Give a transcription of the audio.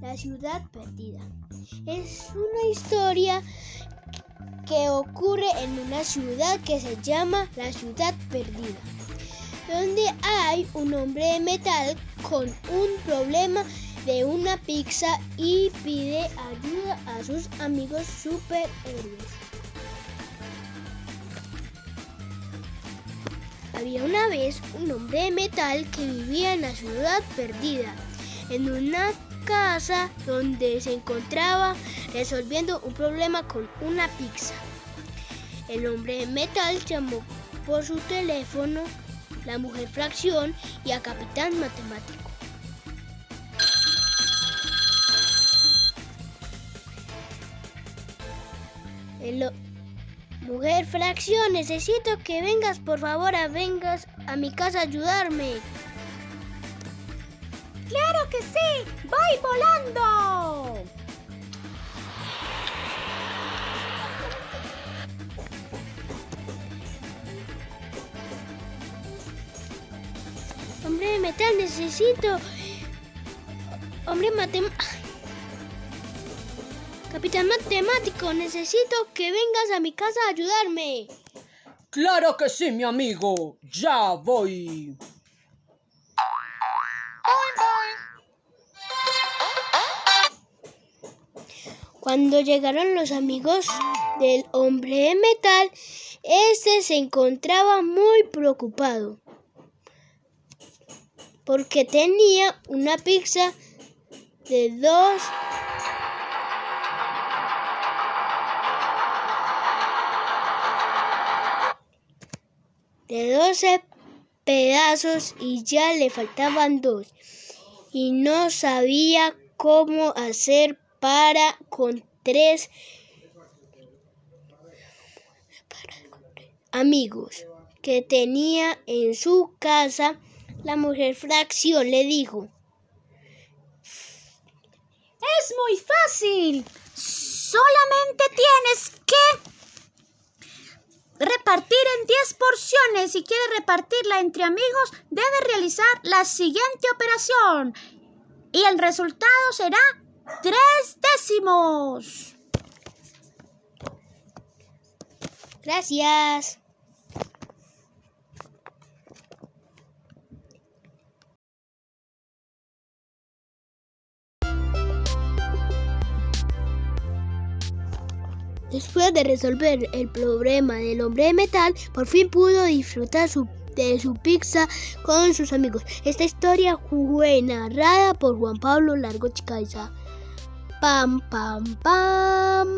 La ciudad perdida. Es una historia que ocurre en una ciudad que se llama la ciudad perdida, donde hay un hombre de metal con un problema de una pizza y pide ayuda a sus amigos superhéroes. Había una vez un hombre de metal que vivía en la ciudad perdida, en una casa donde se encontraba resolviendo un problema con una pizza. El hombre de metal llamó por su teléfono la mujer fracción y a capitán matemático. Mujer fracción, necesito que vengas, por favor, a vengas a mi casa a ayudarme. ¡Claro que sí! ¡Voy volando! Hombre de metal, necesito. Hombre matemático. Capitán matemático, necesito que vengas a mi casa a ayudarme. Claro que sí, mi amigo. Ya voy. Cuando llegaron los amigos del hombre de metal, este se encontraba muy preocupado porque tenía una pizza de dos de 12 pedazos y ya le faltaban dos y no sabía cómo hacer para con tres amigos que tenía en su casa. La mujer fracción le dijo, Es muy fácil. Solamente tienes que repartir en 10 porciones. Si quieres repartirla entre amigos, debes realizar la siguiente operación. Y el resultado será tres décimos. Gracias. Después de resolver el problema del hombre de metal, por fin pudo disfrutar de su pizza con sus amigos. Esta historia fue narrada por Juan Pablo Largo Chicaiza. Pam, pam, pam.